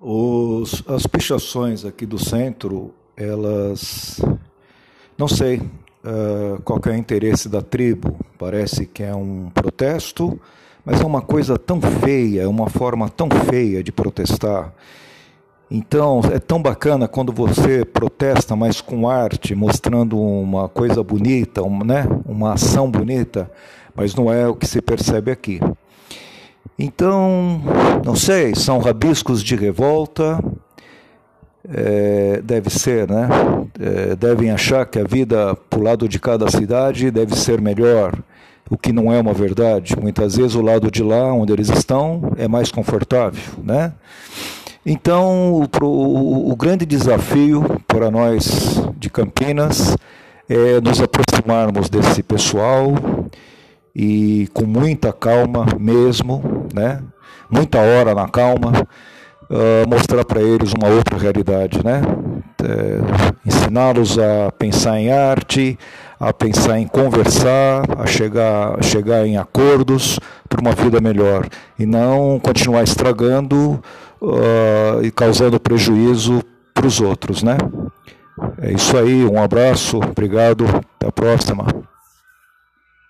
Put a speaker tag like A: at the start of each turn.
A: Os, as pichações aqui do centro, elas. Não sei uh, qual é o interesse da tribo. Parece que é um protesto, mas é uma coisa tão feia, é uma forma tão feia de protestar. Então, é tão bacana quando você protesta, mas com arte, mostrando uma coisa bonita, uma, né? uma ação bonita, mas não é o que se percebe aqui. Então, não sei, são rabiscos de revolta, é, deve ser, né? É, devem achar que a vida para o lado de cada cidade deve ser melhor, o que não é uma verdade. Muitas vezes o lado de lá, onde eles estão, é mais confortável, né? Então, o, o, o grande desafio para nós de Campinas é nos aproximarmos desse pessoal e com muita calma mesmo, né? muita hora na calma, uh, mostrar para eles uma outra realidade, né? É, ensiná-los a pensar em arte, a pensar em conversar, a chegar, chegar em acordos para uma vida melhor e não continuar estragando uh, e causando prejuízo para os outros, né? É isso aí, um abraço, obrigado, até a próxima.